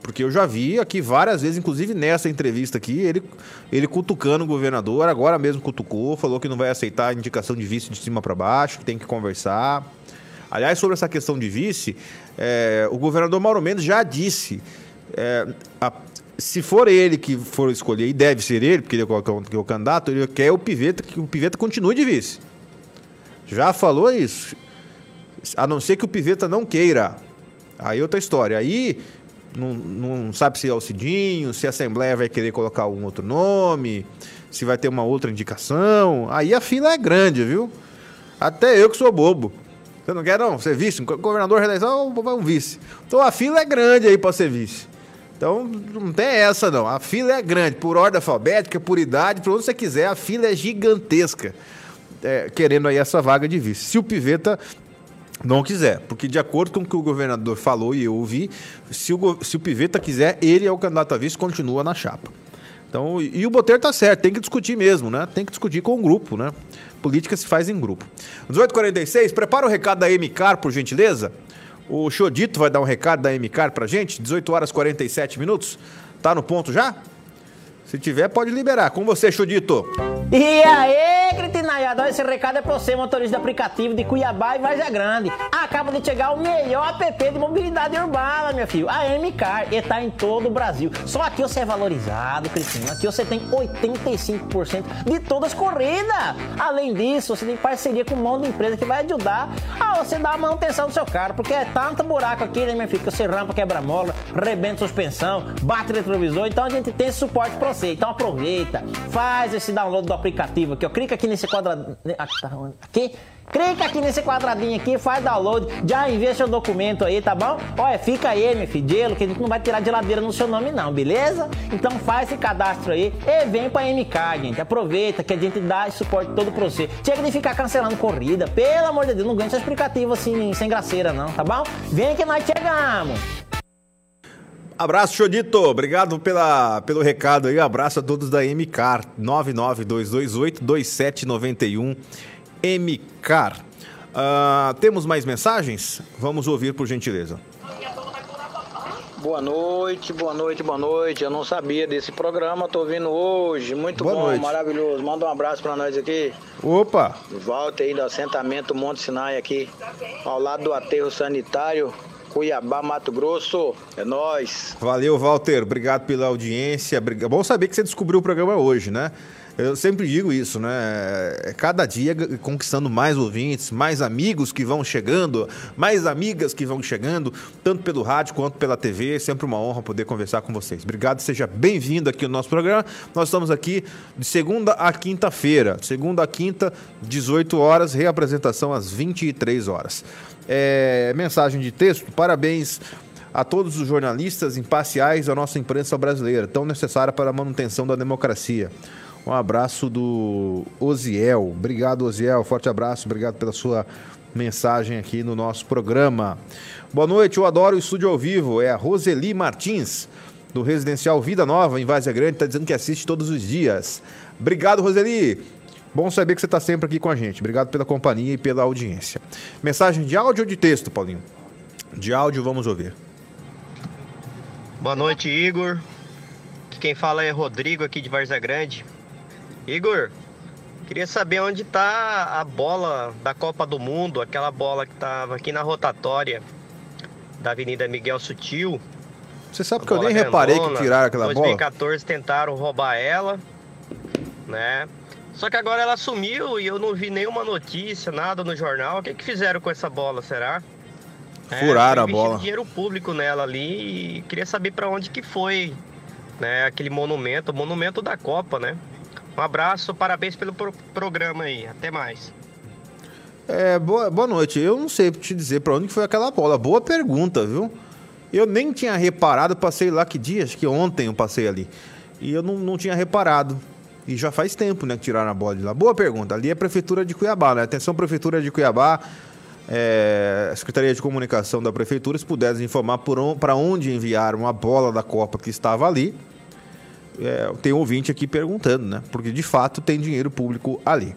Porque eu já vi aqui várias vezes, inclusive nessa entrevista aqui, ele, ele cutucando o governador, agora mesmo cutucou, falou que não vai aceitar a indicação de vice de cima para baixo, que tem que conversar. Aliás, sobre essa questão de vice, é, o governador Mauro Mendes já disse, é, a- se for ele que for escolher, e deve ser ele, porque ele é o, é o candidato, ele quer o Piveta, que o Piveta continue de vice. Já falou isso. A não ser que o Piveta não queira. Aí outra história. Aí não, não sabe se é o Cidinho, se a Assembleia vai querer colocar algum outro nome, se vai ter uma outra indicação. Aí a fila é grande, viu? Até eu que sou bobo. Você não quer, não? Ser vice? Um governador reeleição, vai um vice. Então a fila é grande aí para ser vice. Então não tem essa, não. A fila é grande, por ordem alfabética, por idade, por onde você quiser, a fila é gigantesca. É, querendo aí essa vaga de vice. Se o Piveta não quiser, porque de acordo com o que o governador falou e eu ouvi, se o, se o Piveta quiser, ele é o candidato a vice, continua na chapa. Então, e, o Botelho tá certo, tem que discutir mesmo, né? Tem que discutir com o grupo, né? Política se faz em grupo. 18h46, prepara o recado da MCAR, por gentileza. O Xodito vai dar um recado da MCAR pra gente, 18 horas 47 minutos. Tá no ponto já? Se tiver, pode liberar. Com você, Xodito. E aí, Critinaiada, esse recado é pra você, motorista aplicativo de Cuiabá e Várzea Grande. Acaba de chegar o melhor app de mobilidade urbana, meu filho, a MCAR, e tá em todo o Brasil. Só aqui você é valorizado, Cristina. Aqui você tem 85% de todas as corridas. Além disso, você tem parceria com um monte de empresa que vai ajudar a você dar a manutenção do seu carro, porque é tanto buraco aqui, né, meu filho, que você rampa, quebra-mola, rebenta suspensão, bate retrovisor, então a gente tem suporte pra você. Então aproveita, faz esse download do aplicativo aqui, ó. Clica aqui nesse quadradinho. Aqui. Clica aqui nesse quadradinho aqui, faz download, já envia seu documento aí, tá bom? Olha, fica aí, meu filho, gelo, que a gente não vai tirar geladeira no seu nome não, beleza? Então faz esse cadastro aí e vem pra MK, gente. Aproveita que a gente dá esse suporte todo pra você. Chega de ficar cancelando corrida, pelo amor de Deus, não ganha esse aplicativo assim, sem graceira não, tá bom? Vem que nós chegamos! Abraço, Xodito. Obrigado pela, pelo recado aí. Abraço a todos da MCAR 992282791 MCAR. Uh, temos mais mensagens? Vamos ouvir, por gentileza. Boa noite, boa noite, boa noite. Eu não sabia desse programa, tô ouvindo hoje. Muito Boa bom, noite. maravilhoso. Manda um abraço pra nós aqui. Opa! Volta aí do assentamento Monte Sinai aqui, ao lado do aterro sanitário, Cuiabá, Mato Grosso. É nós. Valeu, Walter. Obrigado pela audiência. Bom saber que você descobriu o programa hoje, né? Eu sempre digo isso, né? É Cada dia conquistando mais ouvintes, mais amigos que vão chegando, mais amigas que vão chegando, tanto pelo rádio quanto pela TV. É sempre uma honra poder conversar com vocês. Obrigado, seja bem-vindo aqui no nosso programa. Nós estamos aqui de segunda a quinta-feira. Segunda a quinta, 18 horas, reapresentação às 23 horas. É, mensagem de texto, parabéns a todos os jornalistas imparciais da nossa imprensa brasileira, tão necessária para a manutenção da democracia. Um abraço do Oziel. Obrigado, Oziel. Forte abraço. Obrigado pela sua mensagem aqui no nosso programa. Boa noite, eu adoro o estúdio ao vivo. É a Roseli Martins, do Residencial Vida Nova, em Várzea Grande, está dizendo que assiste todos os dias. Obrigado, Roseli. Bom saber que você está sempre aqui com a gente. Obrigado pela companhia e pela audiência. Mensagem de áudio ou de texto, Paulinho? De áudio, vamos ouvir. Boa noite, Igor. Quem fala é Rodrigo aqui de Várzea Grande. Igor, queria saber onde tá a bola da Copa do Mundo, aquela bola que tava aqui na rotatória da Avenida Miguel Sutil. Você sabe que eu nem bola reparei que grandona. tiraram aquela bola? 2014 tentaram roubar ela, né? Só que agora ela sumiu e eu não vi nenhuma notícia, nada no jornal. O que que fizeram com essa bola, será? Furaram a foi investido bola. dinheiro público nela ali e queria saber pra onde que foi, né? Aquele monumento, o monumento da Copa, né? Um abraço, parabéns pelo pro- programa aí. Até mais. É, boa, boa noite. Eu não sei te dizer pra onde que foi aquela bola. Boa pergunta, viu? Eu nem tinha reparado, passei lá que dia? Acho que ontem eu passei ali. E eu não, não tinha reparado. E já faz tempo, né, que tiraram a bola de lá. Boa pergunta. Ali é a Prefeitura de Cuiabá, né? Atenção, Prefeitura de Cuiabá. É, a Secretaria de Comunicação da Prefeitura, se pudesse informar para onde enviaram a bola da Copa que estava ali. É, tem um ouvinte aqui perguntando, né? Porque de fato tem dinheiro público ali.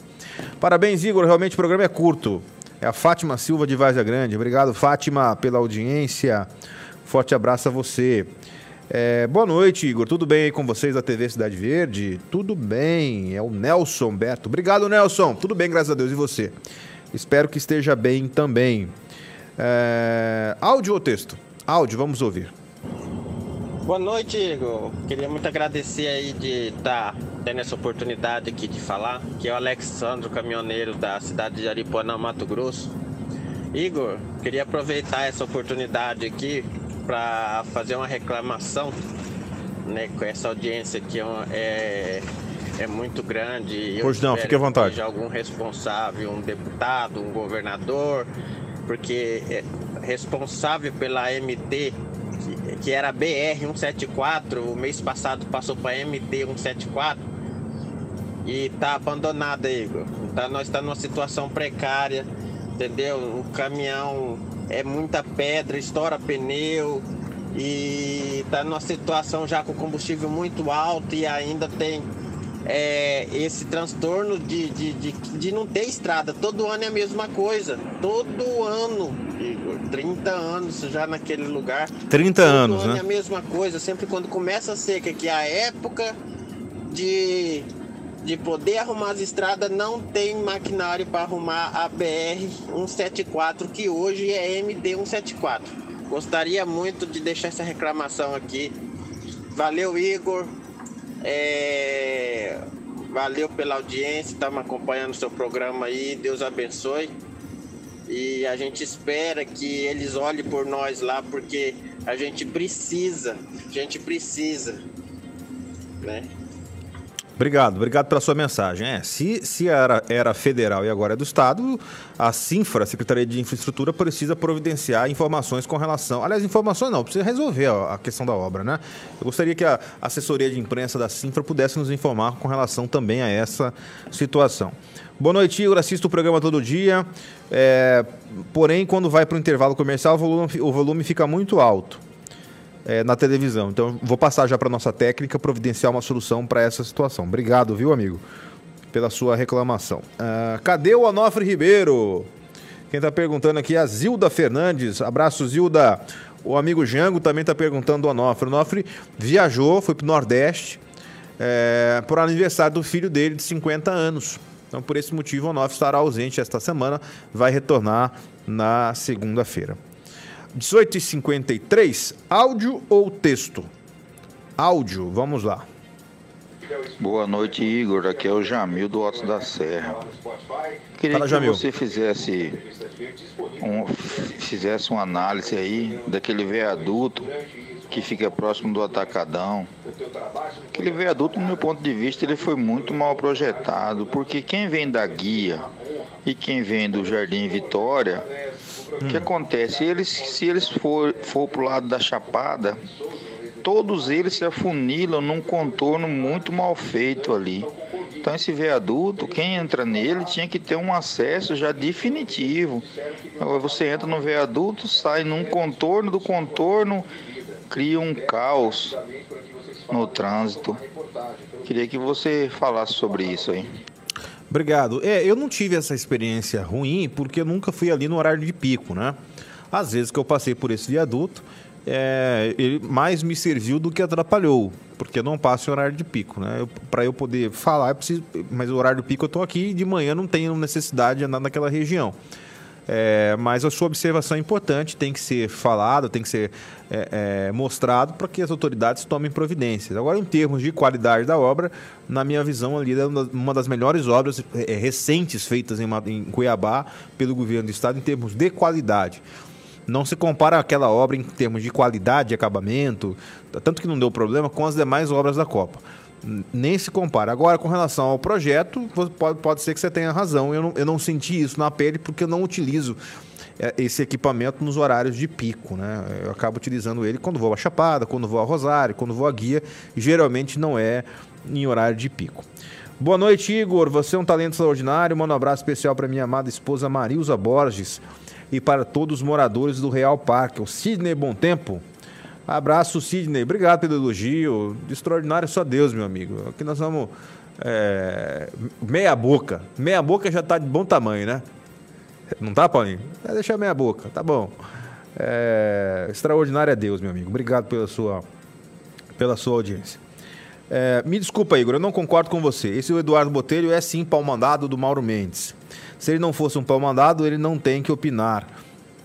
Parabéns, Igor. Realmente o programa é curto. É a Fátima Silva de Várzea Grande. Obrigado, Fátima, pela audiência. Forte abraço a você. É, boa noite, Igor. Tudo bem aí com vocês da TV Cidade Verde? Tudo bem. É o Nelson Beto. Obrigado, Nelson. Tudo bem, graças a Deus. E você? Espero que esteja bem também. É, áudio ou texto? Áudio, vamos ouvir. Boa noite, Igor. Queria muito agradecer aí de estar tendo essa oportunidade aqui de falar, que é o Alexandro, caminhoneiro da cidade de Aripuanã, Mato Grosso. Igor, queria aproveitar essa oportunidade aqui para fazer uma reclamação, né, com essa audiência que é, é, é muito grande. Pois não, fique à vontade. Seja algum responsável, um deputado, um governador, porque é responsável pela MT que, que era BR 174, o mês passado passou para MT 174 e tá abandonada, Igor. Então nós estamos numa situação precária, entendeu? O caminhão é muita pedra, estoura pneu e tá numa situação já com combustível muito alto e ainda tem é, esse transtorno de, de, de, de não ter estrada. Todo ano é a mesma coisa. Todo ano Igor. 30 anos já naquele lugar. 30 Todo anos, ano né? É a mesma coisa, sempre quando começa a seca, que é a época de, de poder arrumar as estradas, não tem maquinário para arrumar a BR 174, que hoje é MD 174. Gostaria muito de deixar essa reclamação aqui. Valeu, Igor. É, Valeu pela audiência, estamos acompanhando o seu programa aí. Deus abençoe. E a gente espera que eles olhem por nós lá, porque a gente precisa, a gente precisa, né? Obrigado, obrigado pela sua mensagem. É, se, se era, era federal e agora é do Estado, a Sinfra, a Secretaria de Infraestrutura, precisa providenciar informações com relação. Aliás, informações não, precisa resolver a, a questão da obra, né? Eu gostaria que a assessoria de imprensa da Sinfra pudesse nos informar com relação também a essa situação. Boa noite, Igor. Assisto o programa todo dia. É, porém, quando vai para o intervalo comercial, o volume, o volume fica muito alto é, na televisão. Então, vou passar já para nossa técnica providenciar uma solução para essa situação. Obrigado, viu, amigo, pela sua reclamação. Ah, cadê o Onofre Ribeiro? Quem está perguntando aqui é a Zilda Fernandes. Abraço, Zilda. O amigo Jango também está perguntando do Onofre. O Onofre viajou, foi para o Nordeste é, por aniversário do filho dele de 50 anos. Então, por esse motivo, o Onofre estará ausente esta semana, vai retornar na segunda-feira. 18h53, áudio ou texto? Áudio, vamos lá. Boa noite, Igor. Aqui é o Jamil do Alto da Serra. Queria Fala, que Jamil. você fizesse, um, fizesse uma análise aí daquele viaduto que fica próximo do Atacadão. Aquele viaduto, no meu ponto de vista, ele foi muito mal projetado, porque quem vem da guia e quem vem do Jardim Vitória, o que acontece? Eles, se eles for, for pro lado da Chapada, todos eles se afunilam num contorno muito mal feito ali. Então esse viaduto, quem entra nele tinha que ter um acesso já definitivo. Agora você entra no viaduto, sai num contorno do contorno, cria um caos no trânsito. Queria que você falasse sobre isso aí. Obrigado. É, eu não tive essa experiência ruim porque eu nunca fui ali no horário de pico, né? Às vezes que eu passei por esse viaduto, é, ele mais me serviu do que atrapalhou, porque eu não passo em horário de pico, né? Para eu poder falar, eu preciso, mas o horário de pico eu estou aqui e de manhã não tenho necessidade de andar naquela região. É, mas a sua observação é importante, tem que ser falado, tem que ser é, é, mostrado para que as autoridades tomem providências. Agora, em termos de qualidade da obra, na minha visão, ali é uma das melhores obras é, recentes feitas em, Ma- em Cuiabá pelo governo do estado em termos de qualidade. Não se compara aquela obra em termos de qualidade de acabamento, tanto que não deu problema, com as demais obras da Copa. Nem se compara. Agora, com relação ao projeto, pode, pode ser que você tenha razão. Eu não, eu não senti isso na pele porque eu não utilizo é, esse equipamento nos horários de pico. Né? Eu acabo utilizando ele quando vou a Chapada, quando vou a Rosário, quando vou a Guia. Geralmente não é em horário de pico. Boa noite, Igor. Você é um talento extraordinário. Manda um abraço especial para minha amada esposa Marilza Borges e para todos os moradores do Real Parque. O Sidney Bom Tempo. Abraço, Sidney. Obrigado pelo elogio. Extraordinário só Deus, meu amigo. Aqui nós vamos. é, meia boca. Meia boca já tá de bom tamanho, né? Não tá, Paulinho? É deixar meia boca, tá bom. É, extraordinário é Deus, meu amigo. Obrigado pela sua, pela sua audiência. É, me desculpa, Igor, eu não concordo com você. Esse Eduardo Botelho é sim pau mandado do Mauro Mendes. Se ele não fosse um pau mandado, ele não tem que opinar.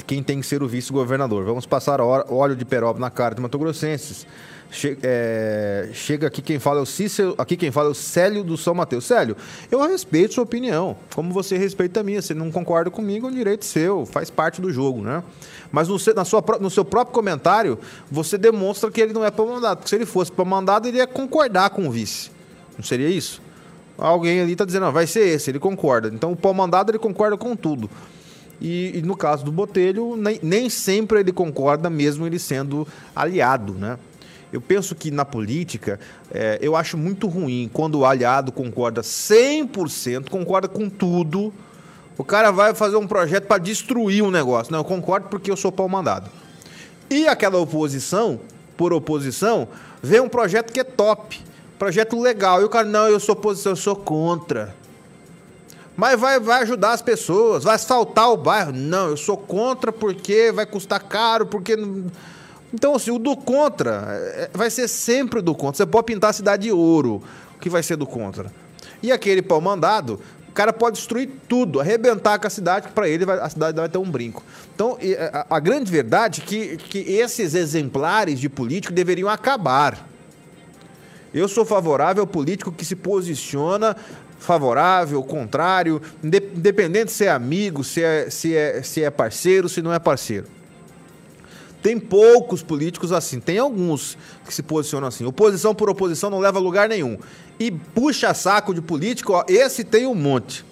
Quem tem que ser o vice-governador? Vamos passar óleo de peroba na cara de Mato Grossenses. Che- é, chega aqui quem fala é o Cícero, aqui quem fala é o Célio do São Mateus. Célio, eu respeito sua opinião, como você respeita a minha. Se não concorda comigo, é um direito seu, faz parte do jogo, né? Mas no seu, na sua, no seu próprio comentário, você demonstra que ele não é para mandado. Porque se ele fosse para mandado, ele ia concordar com o vice. Não seria isso? Alguém ali está dizendo, vai ser esse, ele concorda. Então o pau mandado ele concorda com tudo. E, e no caso do Botelho, nem, nem sempre ele concorda, mesmo ele sendo aliado, né? Eu penso que na política, é, eu acho muito ruim quando o aliado concorda 100%, concorda com tudo. O cara vai fazer um projeto para destruir um negócio. Não, eu concordo porque eu sou pau mandado. E aquela oposição, por oposição, vê um projeto que é top, projeto legal. E o cara, não, eu sou oposição, eu sou contra. Mas vai, vai ajudar as pessoas, vai asfaltar o bairro. Não, eu sou contra porque vai custar caro, porque. Então, assim, o do contra é, vai ser sempre o do contra. Você pode pintar a cidade de ouro, que vai ser do contra. E aquele pau mandado, o cara pode destruir tudo, arrebentar com a cidade, que para ele vai- a cidade vai ter um brinco. Então, a, a grande verdade é que, que esses exemplares de político deveriam acabar. Eu sou favorável ao político que se posiciona favorável, contrário, inde- independente se é amigo, se é, se, é, se é parceiro, se não é parceiro. Tem poucos políticos assim, tem alguns que se posicionam assim. Oposição por oposição não leva a lugar nenhum. E puxa saco de político, ó, esse tem um monte.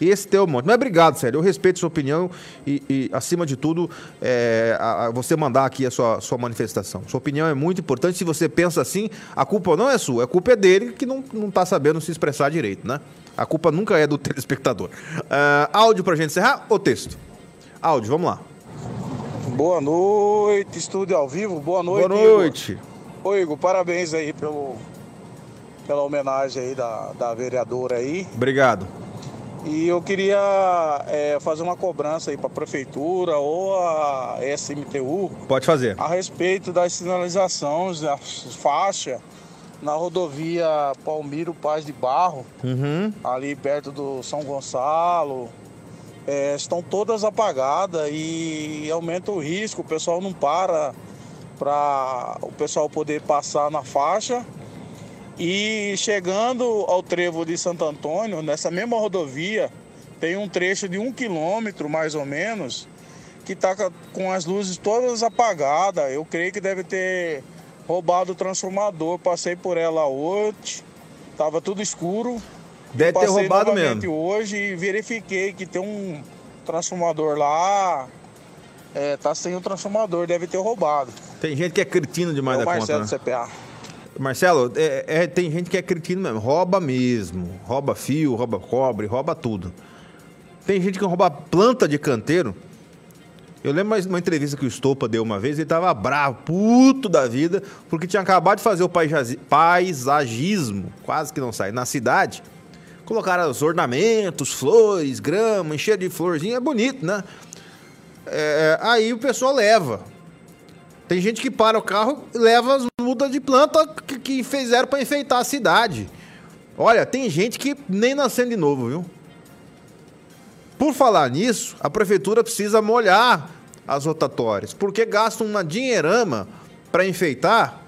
Esse tem um monte. Mas obrigado, sério. Eu respeito sua opinião e, e, acima de tudo, é, a- a- você mandar aqui a sua, sua manifestação. Sua opinião é muito importante. Se você pensa assim, a culpa não é sua, a culpa é dele que não, não tá sabendo se expressar direito, né? A culpa nunca é do telespectador. Ah, áudio pra gente encerrar ou texto? Áudio, vamos lá. Boa noite, estúdio ao vivo. Boa noite. Boa noite. Igor. Ô Igor, parabéns aí pelo, pela homenagem aí da, da vereadora aí. Obrigado. E eu queria é, fazer uma cobrança aí para a prefeitura ou a SMTU Pode fazer. a respeito das sinalizações, das faixas na rodovia Palmiro Paz de Barro, Uhum. ali perto do São Gonçalo. É, estão todas apagadas e aumenta o risco, o pessoal não para para o pessoal poder passar na faixa. E chegando ao trevo de Santo Antônio, nessa mesma rodovia, tem um trecho de um quilômetro mais ou menos, que está com as luzes todas apagadas. Eu creio que deve ter roubado o transformador. Passei por ela hoje, estava tudo escuro. Deve ter roubado mesmo. hoje e verifiquei que tem um transformador lá. É, tá sem o transformador, deve ter roubado. Tem gente que é cretino demais É da Marcelo conta. Né? CPA. Marcelo, é- é- tem gente que é cretino mesmo. Rouba mesmo. Rouba fio, rouba cobre, rouba tudo. Tem gente que rouba planta de canteiro. Eu lembro de uma entrevista que o Estopa deu uma vez, ele tava bravo, puto da vida, porque tinha acabado de fazer o paisagi- paisagismo, quase que não sai, na cidade. Colocaram os ornamentos, flores, grama, encher de florzinha, é bonito, né? É, aí o pessoal leva. Tem gente que para o carro e leva as mudas de planta que, que fizeram para enfeitar a cidade. Olha, tem gente que nem nascendo de novo, viu? Por falar nisso, a prefeitura precisa molhar as rotatórias, porque gasta uma dinheirama para enfeitar